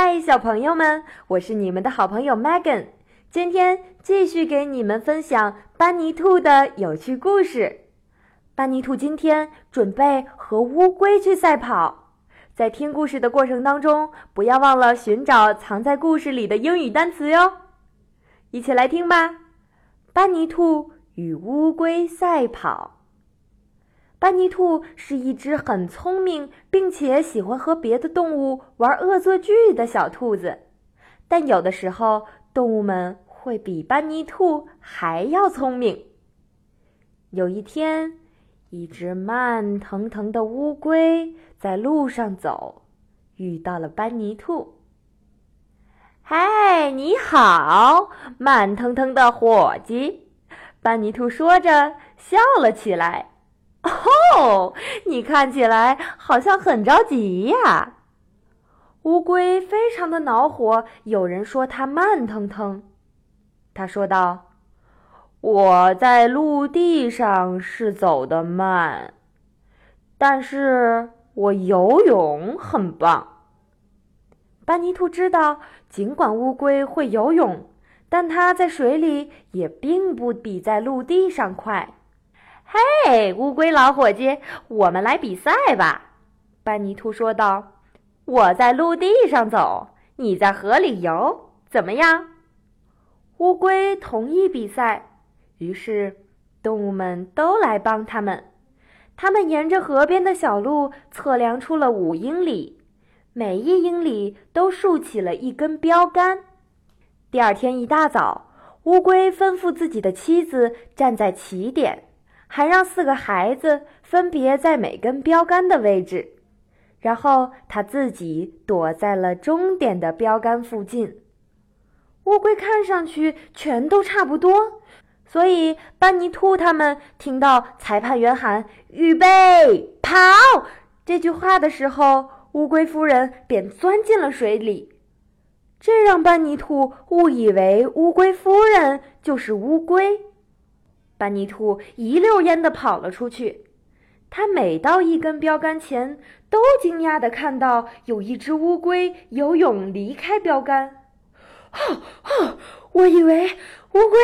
嗨，小朋友们，我是你们的好朋友 Megan。今天继续给你们分享班尼兔的有趣故事。班尼兔今天准备和乌龟去赛跑。在听故事的过程当中，不要忘了寻找藏在故事里的英语单词哟。一起来听吧。班尼兔与乌龟赛跑。班尼兔是一只很聪明，并且喜欢和别的动物玩恶作剧的小兔子，但有的时候动物们会比班尼兔还要聪明。有一天，一只慢腾腾的乌龟在路上走，遇到了班尼兔。“嗨，你好，慢腾腾的伙计！”班尼兔说着笑了起来。哦，你看起来好像很着急呀。乌龟非常的恼火，有人说它慢腾腾。他说道：“我在陆地上是走得慢，但是我游泳很棒。”班尼兔知道，尽管乌龟会游泳，但它在水里也并不比在陆地上快。嘿，乌龟老伙计，我们来比赛吧！班尼兔说道：“我在陆地上走，你在河里游，怎么样？”乌龟同意比赛，于是动物们都来帮他们。他们沿着河边的小路测量出了五英里，每一英里都竖起了一根标杆。第二天一大早，乌龟吩咐自己的妻子站在起点。还让四个孩子分别在每根标杆的位置，然后他自己躲在了终点的标杆附近。乌龟看上去全都差不多，所以班尼兔他们听到裁判员喊“预备跑”这句话的时候，乌龟夫人便钻进了水里。这让班尼兔误以为乌龟夫人就是乌龟。班尼兔一溜烟地跑了出去。他每到一根标杆前，都惊讶地看到有一只乌龟游泳离开标杆。哦哦，我以为乌龟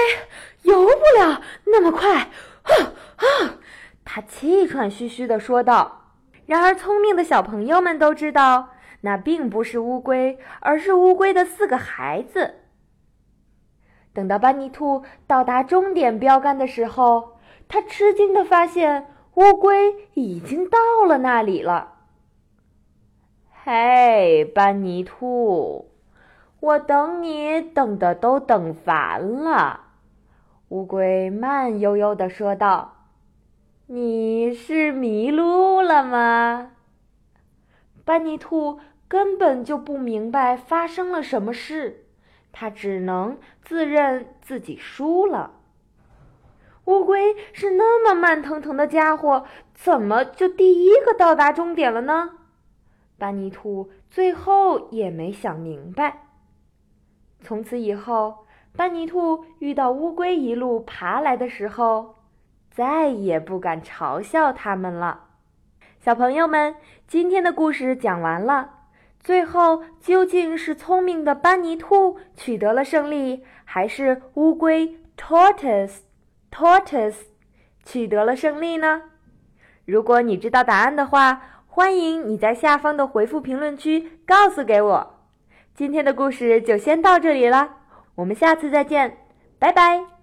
游不了那么快。哦哦，他气喘吁吁地说道。然而，聪明的小朋友们都知道，那并不是乌龟，而是乌龟的四个孩子。等到班尼兔到达终点标杆的时候，他吃惊的发现乌龟已经到了那里了。嘿，班尼兔，我等你等的都等烦了。乌龟慢悠悠的说道：“你是迷路了吗？”班尼兔根本就不明白发生了什么事。他只能自认自己输了。乌龟是那么慢腾腾的家伙，怎么就第一个到达终点了呢？班尼兔最后也没想明白。从此以后，班尼兔遇到乌龟一路爬来的时候，再也不敢嘲笑它们了。小朋友们，今天的故事讲完了。最后，究竟是聪明的班尼兔取得了胜利，还是乌龟 tortoise tortoise 取得了胜利呢？如果你知道答案的话，欢迎你在下方的回复评论区告诉给我。今天的故事就先到这里了，我们下次再见，拜拜。